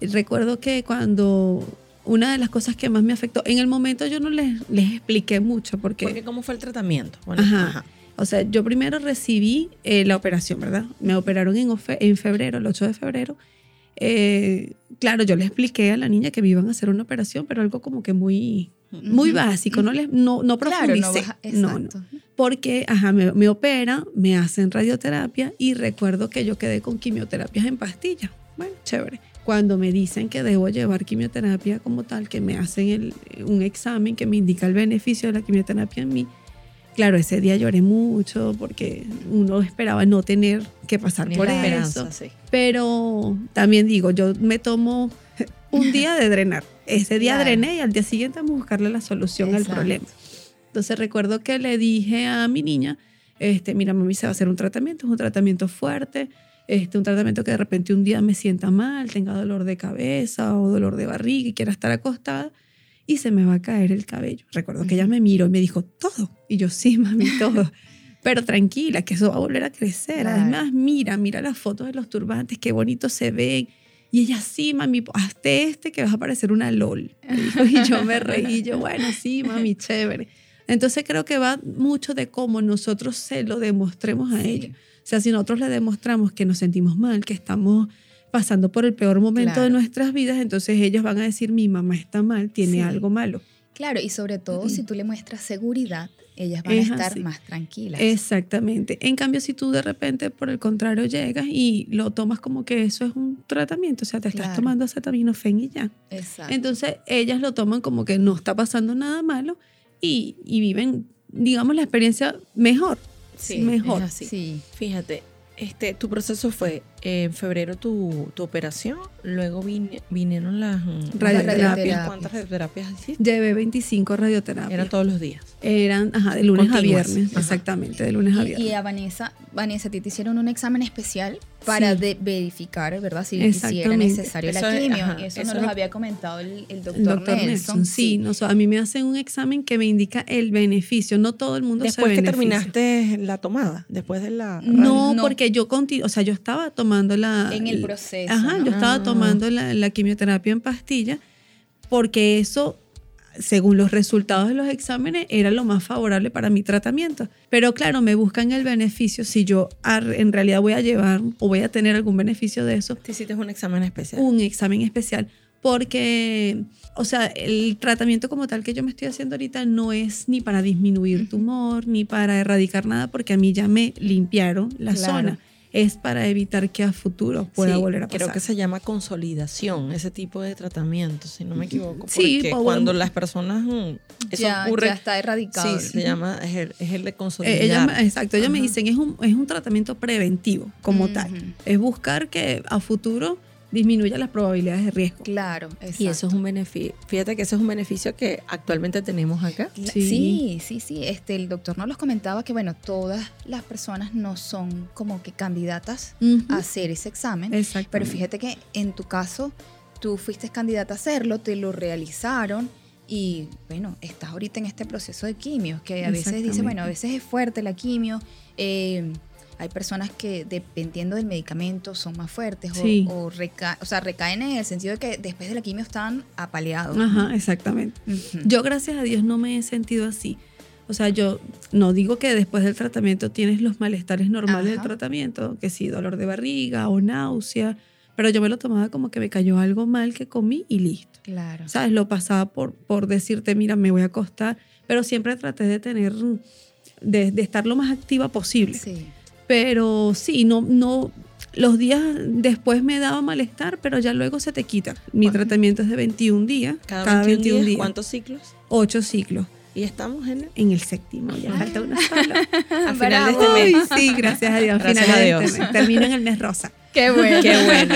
Recuerdo que cuando una de las cosas que más me afectó, en el momento yo no les, les expliqué mucho porque, Porque ¿cómo fue el tratamiento? Bueno, Ajá. o sea, yo primero recibí eh, la operación, ¿verdad? Me operaron en, en febrero, el 8 de febrero. Eh, claro, yo le expliqué a la niña que me iban a hacer una operación, pero algo como que muy, muy básico, no, les, no, no Claro, profundicé. no, baja- no, no. Porque, ajá, me, me operan, me hacen radioterapia y recuerdo que yo quedé con quimioterapias en pastillas. Bueno, chévere. Cuando me dicen que debo llevar quimioterapia como tal, que me hacen el- un examen que me indica el beneficio de la quimioterapia en mí, claro, ese día lloré mucho porque uno esperaba no tener que pasar Tienes por eso. sí. Pero también digo, yo me tomo un día de drenar. Ese día Claro. drené y al día siguiente vamos a buscarle la solución Exacto. al problema. Entonces recuerdo que le dije a mi niña, este, mira, mami, se va a hacer un tratamiento, es un tratamiento fuerte, este, un tratamiento que de repente un día me sienta mal, tenga dolor de cabeza o dolor de barriga y quiera estar acostada y se me va a caer el cabello. Recuerdo que ella me miró y me dijo, todo. Y yo, sí, mami, todo. [LAUGHS] Pero tranquila, que eso va a volver a crecer. Claro. Además, mira, mira las fotos de los turbantes, qué bonitos se ven. Y ella, sí, mami, hazte este que vas a parecer una LOL. Y yo me reí, yo, bueno, sí, mami, chévere. Entonces creo que va mucho de cómo nosotros se lo demostremos a Sí. ellos. O sea, si nosotros le demostramos que nos sentimos mal, que estamos pasando por el peor momento de nuestras vidas, entonces ellos van a decir, mi mamá está mal, tiene Sí. algo malo. Claro, y sobre todo si tú le muestras seguridad, ellas van Es a estar así. más tranquilas. Exactamente. En cambio, si tú de repente, por el contrario, llegas y lo tomas como que eso es un tratamiento, o sea, te estás tomando acetaminofén y ya. Exacto. Entonces, ellas lo toman como que no está pasando nada malo y, y viven, digamos, la experiencia mejor. Sí, mejor. es así. sí. Fíjate, este, tu proceso fue en febrero tu, tu operación, luego vine- vinieron las mm, Radioterapias. ¿Cuántas radioterapias hiciste? Llevé 25 radioterapias. Eran todos los días. Eran, ajá, de lunes Continuas. a viernes. Ajá. Exactamente, de lunes a viernes. y a Vanessa, Vanessa, a ti te hicieron un examen especial para Sí. de- verificar, ¿verdad? Si, si era necesario Eso la quimio. ajá, eso, eso nos lo había comentado el, el doctor, El doctor Nelson. Nelson, sí. no, so- a mí me hacen un examen que me indica el beneficio. No todo el mundo Después se que beneficia. terminaste la tomada, después de la... No, No. porque yo continuo, o sea, yo estaba tomando la... En el proceso, Ajá, ¿no? yo estaba Ah. tomando la, la quimioterapia en pastilla porque eso, según los resultados de los exámenes, era lo más favorable para mi tratamiento. Pero claro, me buscan el beneficio si yo ar- en realidad voy a llevar o voy a tener algún beneficio de eso, Te hiciste un examen especial. un examen especial. Porque, o sea, el tratamiento como tal que yo me estoy haciendo ahorita no es ni para disminuir tumor, ni para erradicar nada, porque a mí ya me limpiaron la Claro. zona. Es para evitar que a futuro pueda Sí, volver a pasar. Creo que se llama consolidación, ese tipo de tratamiento, si no me equivoco. Sí, porque po- cuando las personas... mm, Eso ya, ocurre... ya está erradicado. Sí, se llama, es el, es el de consolidar. Eh, ella me- exacto, ellos me dicen, es un, es un tratamiento preventivo como tal. Es buscar que a futuro disminuya las probabilidades de riesgo. Claro, exacto. Y eso es un beneficio. Fíjate que ese es un beneficio que actualmente tenemos acá. Sí. Sí, sí, sí. Este, el doctor nos los comentaba que, bueno, todas las personas no son como que candidatas a hacer ese examen. Exacto. Pero fíjate que en tu caso, tú fuiste candidata a hacerlo, te lo realizaron y, bueno, estás ahorita en este proceso de quimio, que a veces dice, bueno, a veces es fuerte la quimio. eh, hay personas que dependiendo del medicamento son más fuertes o- Sí. o, reca- o sea, recaen en el sentido de que después de la quimio están apaleados. Ajá, exactamente. Ujú. Yo, gracias a Dios, no me he sentido así. O sea, yo no digo que después del tratamiento tienes los malestares normales del Ajá. tratamiento, que sí, dolor de barriga o náusea, pero yo me lo tomaba como que me cayó algo mal que comí y listo. Claro. ¿Sabes? Lo pasaba por, por decirte, mira, me voy a acostar, pero siempre traté de tener, de, de estar lo más activa posible. Sí. Pero sí, no, no, los días después me daba malestar, pero ya luego se te quita. Mi ¿Cuánto? tratamiento es de 21 días, Cada, 21, días, ¿Cuántos ciclos? 8 ciclos. Y estamos en, En el séptimo, ya falta una sola. [LAUGHS] a final de este mes. Sí, gracias a Dios. Gracias finales a Dios. este mes. Termino en el mes rosa. Qué bueno. Qué bueno.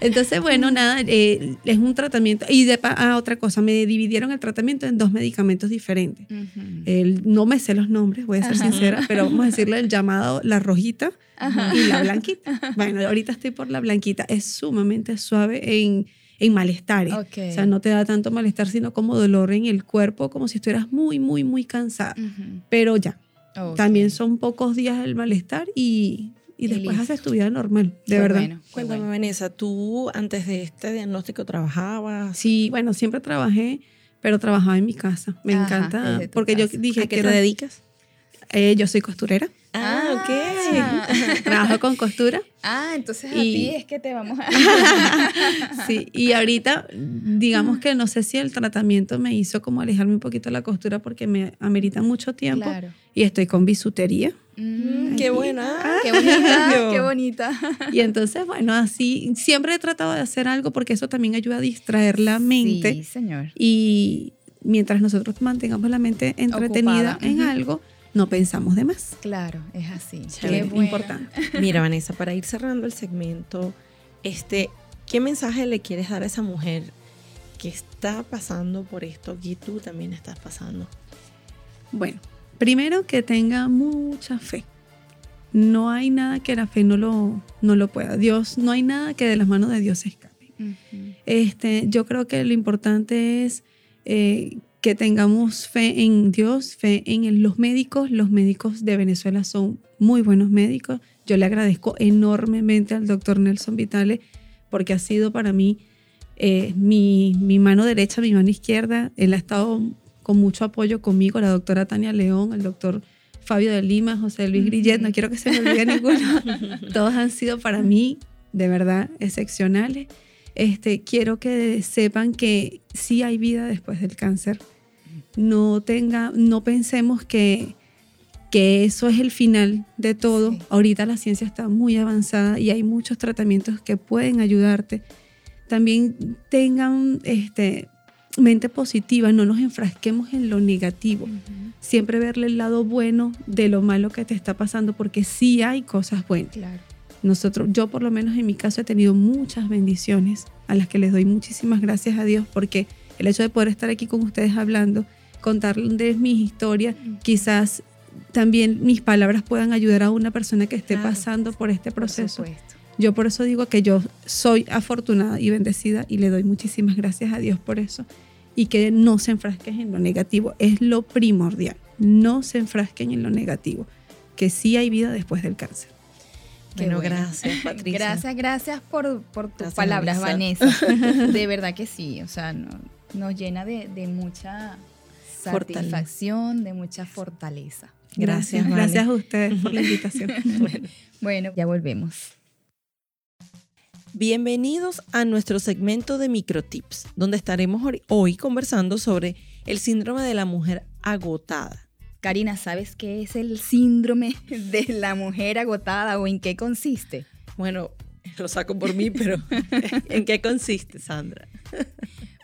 Entonces, bueno, nada, eh, es un tratamiento. Y de ah, otra cosa, me dividieron el tratamiento en dos medicamentos diferentes. Ujú. El, no me sé los nombres, voy a ser Ajá. sincera, pero vamos a decirle el llamado la rojita Ajá. y la blanquita. Bueno, ahorita estoy por la blanquita. Es sumamente suave en, en malestares. Ok. O sea, no te da tanto malestar, sino como dolor en el cuerpo, como si estuvieras muy, muy, muy cansada. Ujú. Pero ya, Ok. también son pocos días el malestar y, y Y después listo. haces tu vida normal, de Qué verdad. bueno, qué Cuéntame, bueno. Vanessa, ¿tú antes de este diagnóstico trabajabas? Sí, bueno, siempre trabajé, pero trabajaba en mi casa. Me Ajá, encanta, porque yo dije ¿A qué te dedicas? eh, yo soy costurera, Ah, ok. Ah. [LAUGHS] trabajo con costura. Ah, entonces a Y- ti es que te vamos a... [LAUGHS] Sí, y ahorita, digamos que no sé si el tratamiento me hizo como alejarme un poquito de la costura porque me amerita mucho tiempo. Claro. Y estoy con bisutería. Mm, Qué buena. Qué bonita, qué bonita. Y entonces, bueno, así siempre he tratado de hacer algo porque eso también ayuda a distraer la mente. Sí, señor. Y mientras nosotros mantengamos la mente entretenida Ocupada. en algo, no pensamos de más. Claro, es así. Chévere, Qué buena. importante. Mira, Vanessa, para ir cerrando el segmento, este, ¿qué mensaje le quieres dar a esa mujer que está pasando por esto y tú también estás pasando? Bueno, primero que tenga mucha fe. No hay nada que la fe no lo, no lo pueda. Dios, no hay nada que de las manos de Dios se escape. Este, yo creo que lo importante es eh, que tengamos fe en Dios, fe en los médicos. Los médicos de Venezuela son muy buenos médicos. Yo le agradezco enormemente al doctor Nelson Vitale porque ha sido para mí eh, mi, mi mano derecha, mi mano izquierda. Él ha estado con mucho apoyo conmigo, la doctora Tania León, el doctor Fabio de Lima, José Luis Grillet, no quiero que se me olvide [LAUGHS] ninguno. Todos han sido para mí de verdad excepcionales. Este, quiero que sepan que sí hay vida después del cáncer. No, tenga, no pensemos que, que eso es el final de todo. Sí. Ahorita la ciencia está muy avanzada y hay muchos tratamientos que pueden ayudarte. También tengan este, mente positiva, no nos enfrasquemos en lo negativo. Ujú. Siempre verle el lado bueno de lo malo que te está pasando, porque sí hay cosas buenas. Claro. Nosotros, yo por lo menos en mi caso he tenido muchas bendiciones a las que les doy muchísimas gracias a Dios porque el hecho de poder estar aquí con ustedes hablando, contarles mis historias, quizás también mis palabras puedan ayudar a una persona que esté Claro, pasando por este Por proceso. supuesto. Yo por eso digo que yo soy afortunada y bendecida y le doy muchísimas gracias a Dios por eso. Y que no se enfrasquen en lo negativo, es lo primordial. No se enfrasquen en lo negativo, que sí hay vida después del cáncer. Bueno, bueno. gracias, [LAUGHS] Patricia. Gracias, gracias por, por tus Gracias, palabras, Vanessa. Vanessa. [LAUGHS] De verdad que sí, o sea, no- nos llena de, de mucha Fortaleza. satisfacción, de mucha fortaleza. Gracias, Vane. Gracias a ustedes por la invitación. [LAUGHS] Bueno. Bueno, ya volvemos. Bienvenidos a nuestro segmento de microtips, donde estaremos hoy conversando sobre el síndrome de la mujer agotada. Karina, ¿sabes qué es el síndrome de la mujer agotada o en qué consiste? Bueno, lo saco por mí, pero [LAUGHS] ¿en qué consiste, Sandra?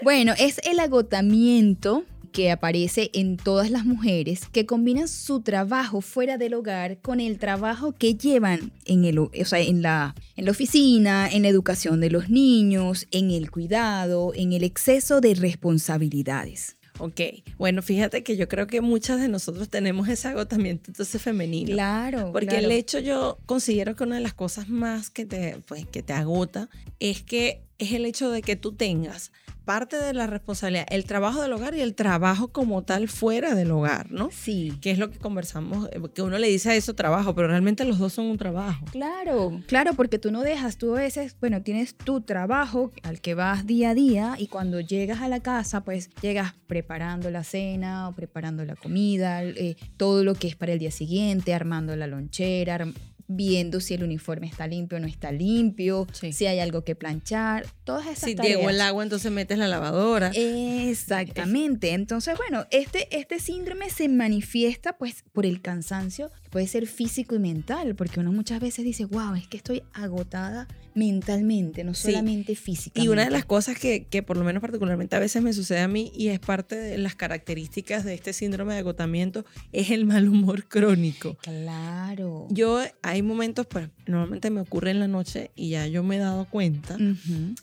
Bueno, es el agotamiento que aparece en todas las mujeres que combinan su trabajo fuera del hogar con el trabajo que llevan en, el, o sea, en, la, en la oficina, en la educación de los niños, en el cuidado, en el exceso de responsabilidades. Ok, bueno, fíjate que yo creo que muchas de nosotros tenemos ese agotamiento entonces femenino. Claro, Porque claro. el hecho yo considero que una de las cosas más que te, pues, que te agota es que es el hecho de que tú tengas parte de la responsabilidad, el trabajo del hogar y el trabajo como tal fuera del hogar, ¿no? Sí. Que es lo que conversamos, eh, que uno le dice a eso trabajo, pero realmente los dos son un trabajo. Claro, claro, porque tú no dejas, tú a veces, bueno, tienes tu trabajo al que vas día a día y cuando llegas a la casa, pues llegas preparando la cena o preparando la comida, eh, todo lo que es para el día siguiente, armando la lonchera, viendo si el uniforme está limpio o no está limpio, Sí. si hay algo que planchar, todas esas Si tareas. llegó el agua, entonces metes la lavadora. Exactamente. Entonces, bueno, este, este síndrome se manifiesta pues por el cansancio, puede ser físico y mental, porque uno muchas veces dice, wow, es que estoy agotada mentalmente, no Sí. solamente físicamente. Y una de las cosas que, que por lo menos particularmente a veces me sucede a mí y es parte de las características de este síndrome de agotamiento es el mal humor crónico. Claro. Yo hay momentos, pues normalmente me ocurre en la noche y ya yo me he dado cuenta,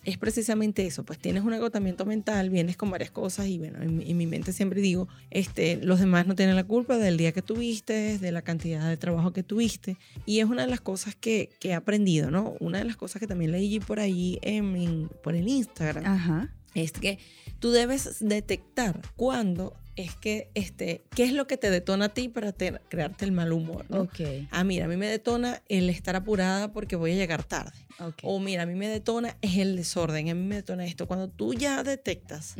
es precisamente eso, pues tienes un agotamiento mental, vienes con varias cosas y bueno, en, mi- en mi mente siempre digo, este, los demás no tienen la culpa del día que tuviste, de la cantidad de trabajo que tuviste y es una de las cosas que, que he aprendido, ¿no? Una de las cosas que también leí por ahí en, en- por el Instagram Ajá. es que tú debes detectar cuándo es que, este, qué es lo que te detona a ti para te- crearte el mal humor, ¿no? Ok. Ah, mira, a mí me detona el estar apurada porque voy a llegar tarde. O mira, a mí me detona es el desorden, a mí me detona esto. Cuando tú ya detectas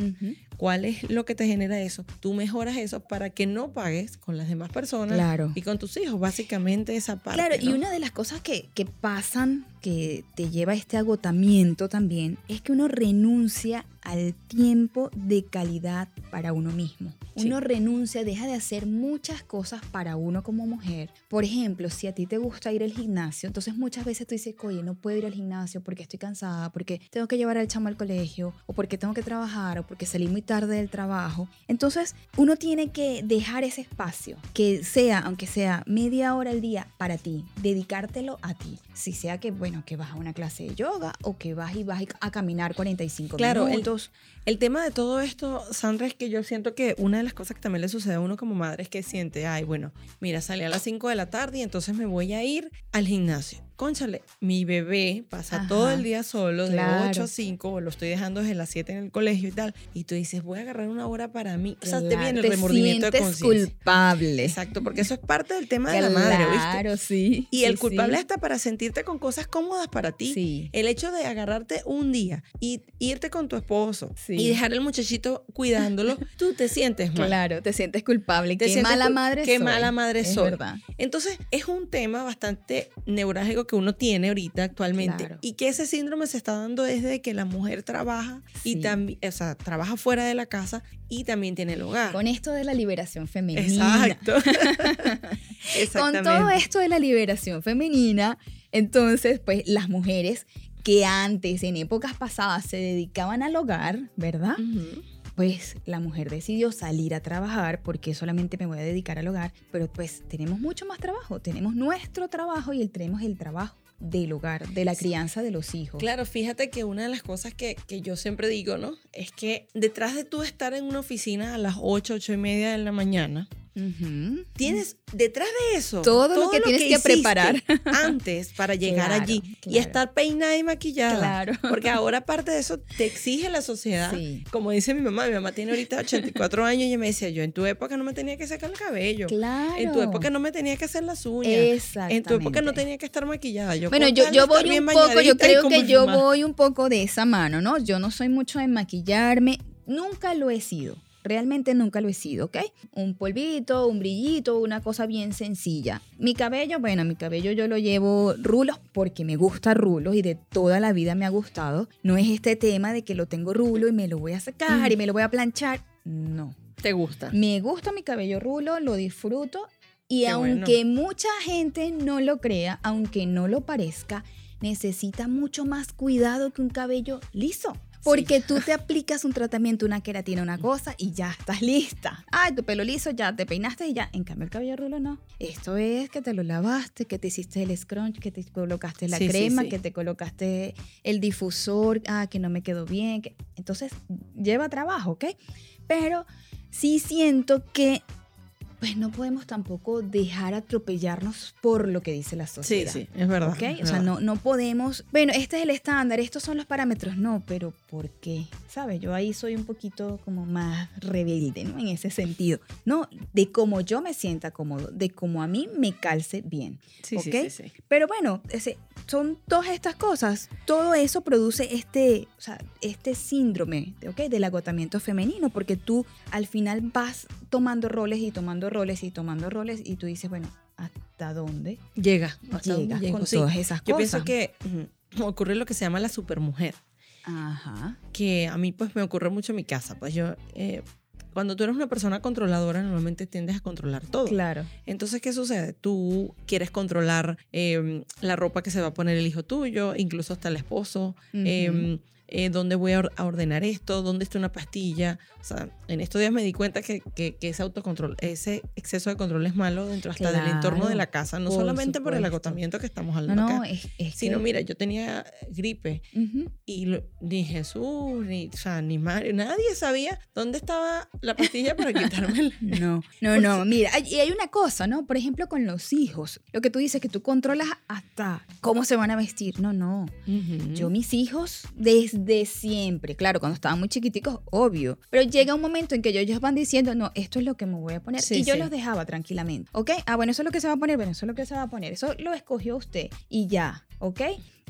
cuál es lo que te genera eso, tú mejoras eso para que no pagues con las demás personas Claro. y con tus hijos, básicamente esa parte. Claro, y una de las cosas que, que pasan, que te lleva a este agotamiento también, es que uno renuncia al tiempo de calidad para uno mismo. Sí. Uno renuncia, deja de hacer muchas cosas para uno como mujer. Por ejemplo, si a ti te gusta ir al gimnasio, entonces muchas veces tú dices, oye, no puedo ir al gimnasio porque estoy cansada, porque tengo que llevar al chamo al colegio, o porque tengo que trabajar, o porque salí muy tarde del trabajo. Entonces, uno tiene que dejar ese espacio, que sea, aunque sea media hora al día para ti, dedicártelo a ti. Si sea que, bueno, que vas a una clase de yoga o que vas y vas a caminar 45 Claro, el- minutos. El tema de todo esto, Sandra, es que yo siento que una de las cosas que también le sucede a uno como madre es que siente, ay, bueno, mira, salí a las 5 de la tarde y entonces me voy a ir al gimnasio. Conchale, mi bebé pasa Ajá. todo el día solo, de Claro. 8 a 5, o lo estoy dejando desde las 7 en el colegio y tal, y tú dices, voy a agarrar una hora para mí. O sea, te viene el Claro, remordimiento de conciencia. culpable. Exacto, porque eso es parte del tema de la madre, ¿viste? Claro, sí. Y sí, el culpable sí. está para sentirte con cosas cómodas para ti. Sí. El hecho de agarrarte un día y irte con tu esposo y dejar al muchachito cuidándolo, [LAUGHS] tú te sientes mal. Claro, te sientes culpable. Te qué sientes mala madre qué soy. mala madre Es soy. verdad. Entonces, es un tema bastante neurálgico que uno tiene ahorita actualmente Claro. y que ese síndrome se está dando desde que la mujer trabaja y también, o sea, trabaja fuera de la casa y también tiene el hogar. Con esto de la liberación femenina. Exacto. [LAUGHS] Con todo esto de la liberación femenina, entonces, pues las mujeres que antes, en épocas pasadas, se dedicaban al hogar, ¿verdad? Pues la mujer decidió salir a trabajar porque solamente me voy a dedicar al hogar, pero pues tenemos mucho más trabajo, tenemos nuestro trabajo y el, tenemos el trabajo del hogar, de la crianza de los hijos. Claro, fíjate que una de las cosas que, que yo siempre digo, ¿no? Es que detrás de tú estar en una oficina a las 8, 8 y media de la mañana, Tienes detrás de eso Todo lo que tienes que preparar. [LAUGHS] antes para llegar Claro, allí y estar peinada y maquillada. Claro. Porque [LAUGHS] ahora aparte de eso te exige la sociedad. Sí. Como dice mi mamá, mi mamá tiene ahorita 84 años y ella me decía, yo en tu época no me tenía que sacar el cabello. Claro. En tu época no me tenía que hacer las uñas. En tu época no Exactamente. tenía que estar maquillada. Yo Bueno, yo, yo voy un poco, yo creo que yo voy un poco de esa mano, ¿no? Yo no soy mucho de maquillarme, nunca lo he sido. Realmente nunca lo he sido, ¿ok? Un polvito, un brillito, una cosa bien sencilla. Mi cabello, bueno, mi cabello yo lo llevo rulos porque me gusta rulos y de toda la vida me ha gustado. No es este tema de que lo tengo rulo y me lo voy a sacar y me lo voy a planchar. No. ¿Te gusta? Me gusta mi cabello rulo, lo disfruto y Qué bueno. aunque mucha gente no lo crea, aunque no lo parezca, necesita mucho más cuidado que un cabello liso. Porque tú te aplicas un tratamiento, una queratina, una cosa y ya estás lista. Ay, tu pelo liso, ya te peinaste y ya. En cambio, el cabello rulo no. Esto es que te lo lavaste, que te hiciste el scrunch, que te colocaste la Sí, sí, crema, sí. que te colocaste el difusor, ah, que no me quedó bien. que- Entonces, lleva trabajo, ¿ok? Pero sí siento que pues no podemos tampoco dejar atropellarnos por lo que dice la Sí, sociedad. sí, es verdad. ¿Ok? es O sea, verdad. no, no podemos, bueno, este es el estándar, estos son los parámetros, no, pero ¿por qué? ¿Sabes? Yo ahí soy un poquito como más rebelde, ¿no? En ese sentido. No, de cómo yo me sienta cómodo, de cómo a mí me calce bien. Sí, sí, ¿ok? sí, sí. Pero bueno, ese- son todas estas cosas. Todo eso produce este, o sea, este síndrome ¿ok? del agotamiento femenino, porque tú al final vas tomando roles y tomando roles y tomando roles y tú dices, bueno, ¿hasta dónde Llega. hasta llegas llego, con todas esas Yo cosas? pienso que ocurre lo que se llama la supermujer. Ajá. que a mí pues me ocurre mucho en mi casa. Pues yo, eh, cuando tú eres una persona controladora, normalmente tiendes a controlar todo. Claro. Entonces, ¿qué sucede? Tú quieres controlar eh, la ropa que se va a poner el hijo tuyo, incluso hasta el esposo. Ujú. eh, eh, ¿Dónde voy a or- a ordenar esto? ¿Dónde está una pastilla? O sea, en estos días me di cuenta que, que- que ese autocontrol, ese exceso de control es malo dentro hasta del entorno de la Claro, casa, no por solamente por el supuesto. agotamiento que estamos No, hablando no, acá, es, es sino que- mira, yo tenía gripe Ujú. y lo- ni Jesús, ni, o sea, ni Mario, nadie sabía dónde estaba la pastilla para quitarme el... [LAUGHS] No, no, no, [LAUGHS] mira, hay- y hay una cosa, ¿no? Por ejemplo, con los hijos, lo que tú dices, que tú controlas hasta cómo se van a vestir. No, no. Ujú. Yo, mis hijos, desde siempre, claro, cuando estaban muy chiquiticos, obvio, pero llega un momento en que ellos ellos van diciendo, no, esto es lo que me voy a poner. Sí, y yo sí. los dejaba tranquilamente, ¿ok? Ah, bueno, eso es lo que se va a poner, bueno, eso es lo que se va a poner, eso lo escogió usted y ya, ¿ok?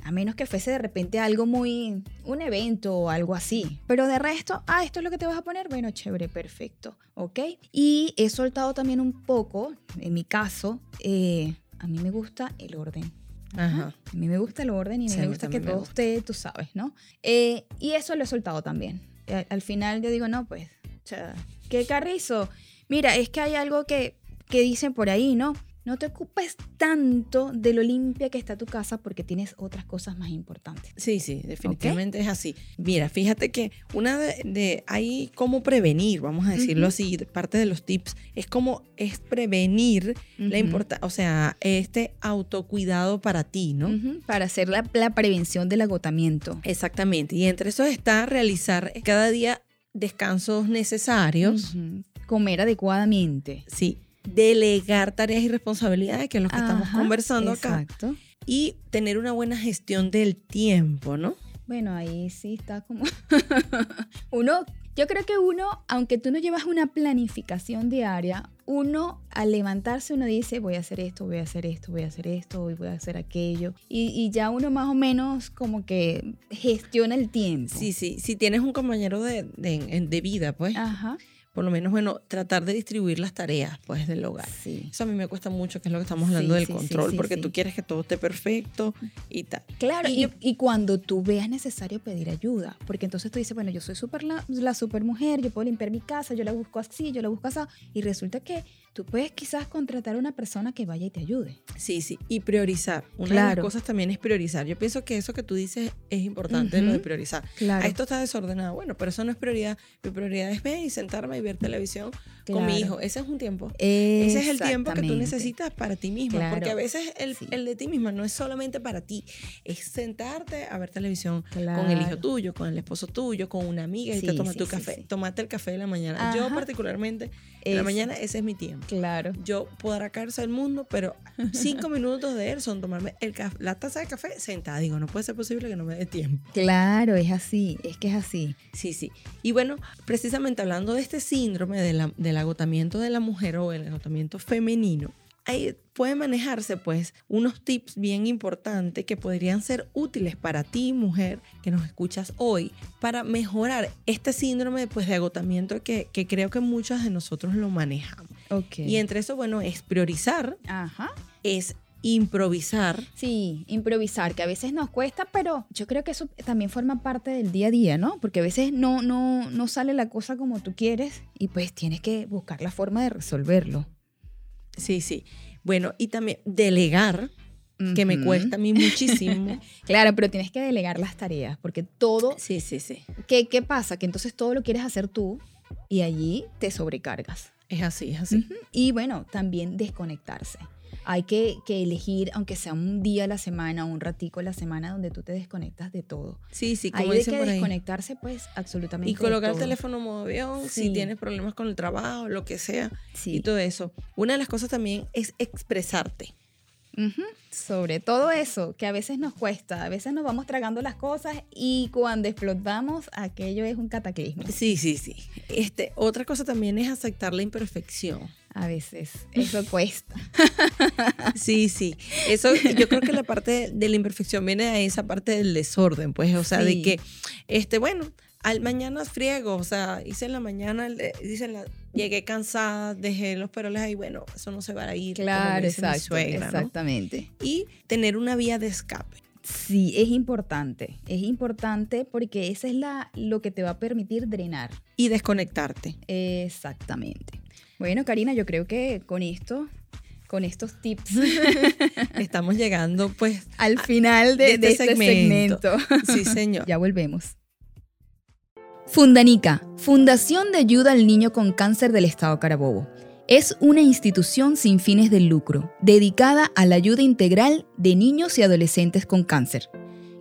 A menos que fuese de repente algo muy, un evento o algo así. Pero de resto, ah, esto es lo que te vas a poner, bueno, chévere, perfecto, ¿ok? Y he soltado también un poco, en mi caso, eh, a mí me gusta el orden. Ajá. A mí me gusta el orden y a mí me gusta que todo gusta. esté, tú sabes, ¿no? Eh, y eso lo he soltado también. Eh, Al, al final yo digo, no, pues, ¿qué carrizo? Mira, es que hay algo que, que dicen por ahí, ¿no? No te ocupes tanto de lo limpia que está tu casa porque tienes otras cosas más importantes. Sí, sí, definitivamente es así. Mira, fíjate que una de, de hay cómo prevenir, vamos a decirlo así, parte de los tips, es como es prevenir la importancia, o sea, este autocuidado para ti, ¿no? Para hacer la, la prevención del agotamiento. Exactamente. Y entre eso está realizar cada día descansos necesarios. Comer adecuadamente. Sí. Delegar tareas y responsabilidades, que es lo que estamos conversando acá. Exacto. Y tener una buena gestión del tiempo, ¿no? Bueno, ahí sí está como... [LAUGHS] uno, yo creo que uno, aunque tú no llevas una planificación diaria, uno al levantarse uno dice, voy a hacer esto, voy a hacer esto, voy a hacer esto, hoy voy a hacer aquello. Y, y ya uno más o menos como que gestiona el tiempo. Sí, sí. Si tienes un compañero de, de- de vida, pues, Ajá. Por lo menos, bueno, tratar de distribuir las tareas, pues, del hogar. Sí. Eso a mí me cuesta mucho, que es lo que estamos hablando Sí, del sí, control, porque tú quieres que todo esté perfecto y tal. Claro, Y y, yo- y cuando tú veas necesario pedir ayuda, porque entonces tú dices, bueno, yo soy super la, la super mujer, yo puedo limpiar mi casa, yo la busco así, yo la busco así, y resulta que tú puedes quizás contratar a una persona que vaya y te ayude. Sí, sí, y priorizar. Una de Claro. las cosas también es priorizar. Yo pienso que eso que tú dices es importante, lo de priorizar. Claro. Ah, esto está desordenado. Bueno, pero eso no es prioridad. Mi prioridad es ver y sentarme y ver televisión con mi hijo. Ese es un tiempo. Ese es el tiempo que tú necesitas para ti misma. Porque a veces el, Sí. el de ti misma no es solamente para ti. Es sentarte a ver televisión con el hijo tuyo, con el esposo tuyo, con una amiga y te Sí, tomas sí, tu café. Tomate el café de la mañana. Yo particularmente, en la mañana ese es mi tiempo. Claro. Yo podrá caerse el mundo, pero cinco [LAUGHS] minutos de él son tomarme el la taza de café sentada. Digo, no puede ser posible que no me dé tiempo. Claro, es así, es que es así. Sí, sí. Y bueno, precisamente hablando de este síndrome de la- del agotamiento de la mujer o el agotamiento femenino, ahí puede manejarse pues unos tips bien importantes que podrían ser útiles para ti, mujer, que nos escuchas hoy, para mejorar este síndrome pues, de agotamiento que, que creo que muchas de nosotros lo manejamos. Y entre eso, bueno, es priorizar, Ajá. es improvisar. Sí, improvisar, que a veces nos cuesta, pero yo creo que eso también forma parte del día a día, ¿no? Porque a veces no, no, no sale la cosa como tú quieres y pues tienes que buscar la forma de resolverlo. Sí, sí. Bueno, y también delegar, que me cuesta a mí muchísimo. [LAUGHS] Claro, pero tienes que delegar las tareas, porque todo, Sí, sí, sí. ¿qué, qué pasa? Que entonces todo lo quieres hacer tú y allí te sobrecargas. Es así, es así. Y bueno, también desconectarse. Hay que, que elegir, aunque sea un día a la semana un ratico a la semana, donde tú te desconectas de todo. Sí, sí, Hay como de dicen que por ahí. desconectarse, pues, absolutamente Y de colocar el teléfono en modo avión, si tienes problemas con el trabajo, lo que sea, Sí. y todo eso. Una de las cosas también es expresarte. Sobre todo eso, que a veces nos cuesta, a veces nos vamos tragando las cosas y cuando explotamos, aquello es un cataclismo. Sí, sí, sí. Este, otra cosa también es aceptar la imperfección. A veces eso cuesta. [LAUGHS] Sí, sí. Eso, yo creo que la parte de la imperfección viene a esa parte del desorden, pues, o sea, de que, este, bueno, al mañana friego, o sea, hice en la mañana, de- dice la, llegué cansada, dejé los peroles ahí, bueno, eso no se va a ir. Claro, dice mi exacto, suegra, ¿no? exactamente. Y tener una vía de escape. Sí, es importante, es importante porque esa es la, lo que te va a permitir drenar. Y desconectarte. Exactamente. Bueno, Karina, yo creo que con esto, con estos tips, [LAUGHS] Estamos llegando, pues, al final de, de este segmento. Sí, señor. Ya volvemos. Fundanica, Fundación de Ayuda al Niño con Cáncer del Estado Carabobo. Es una institución sin fines de lucro, dedicada a la ayuda integral de niños y adolescentes con cáncer,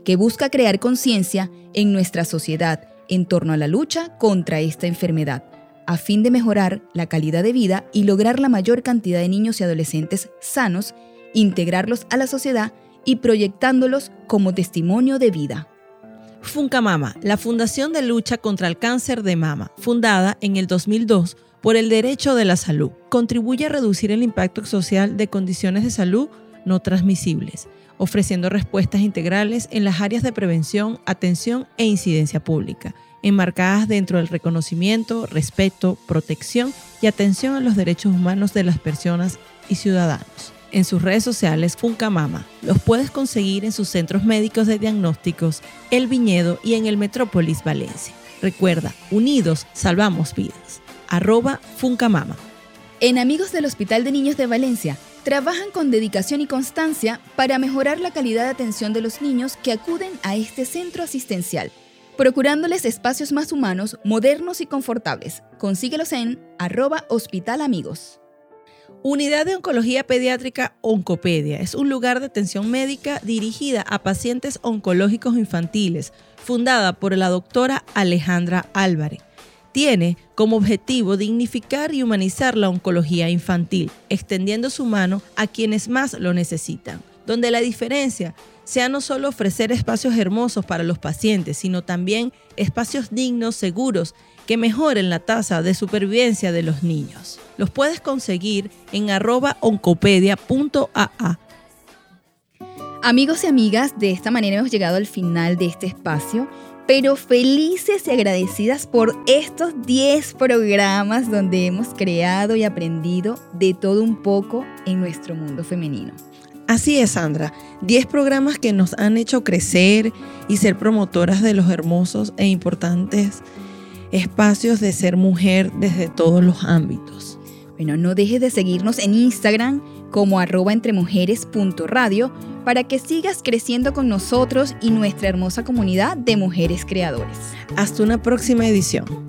que busca crear conciencia en nuestra sociedad en torno a la lucha contra esta enfermedad, a fin de mejorar la calidad de vida y lograr la mayor cantidad de niños y adolescentes sanos, integrarlos a la sociedad y proyectándolos como testimonio de vida. Funcamama, la Fundación de Lucha contra el Cáncer de Mama, fundada en el 2002 por el derecho de la salud, contribuye a reducir el impacto social de condiciones de salud no transmisibles, ofreciendo respuestas integrales en las áreas de prevención, atención e incidencia pública, enmarcadas dentro del reconocimiento, respeto, protección y atención a los derechos humanos de las personas y ciudadanos. En sus redes sociales Funcamama los puedes conseguir en sus centros médicos de diagnósticos, El Viñedo y en el Metrópolis Valencia. Recuerda, unidos salvamos vidas. Arroba Funcamama. En Amigos del Hospital de Niños de Valencia, trabajan con dedicación y constancia para mejorar la calidad de atención de los niños que acuden a este centro asistencial, procurándoles espacios más humanos, modernos y confortables. Consíguelos en arroba Hospital Amigos. Unidad de Oncología Pediátrica Oncopedia es un lugar de atención médica dirigida a pacientes oncológicos infantiles, fundada por la doctora Alejandra Álvarez. Tiene como objetivo dignificar y humanizar la oncología infantil, extendiendo su mano a quienes más lo necesitan, donde la diferencia sea no solo ofrecer espacios hermosos para los pacientes, sino también espacios dignos, seguros, que mejoren la tasa de supervivencia de los niños. Los puedes conseguir en arroba oncopedia.aa. Amigos y amigas, de esta manera hemos llegado al final de este espacio, pero felices y agradecidas por estos 10 programas donde hemos creado y aprendido de todo un poco en nuestro mundo femenino. Así es, Sandra. 10 programas que nos han hecho crecer y ser promotoras de los hermosos e importantes espacios de ser mujer desde todos los ámbitos. Bueno, no dejes de seguirnos en Instagram como arroba entremujeres.radio para que sigas creciendo con nosotros y nuestra hermosa comunidad de mujeres creadores. Hasta una próxima edición.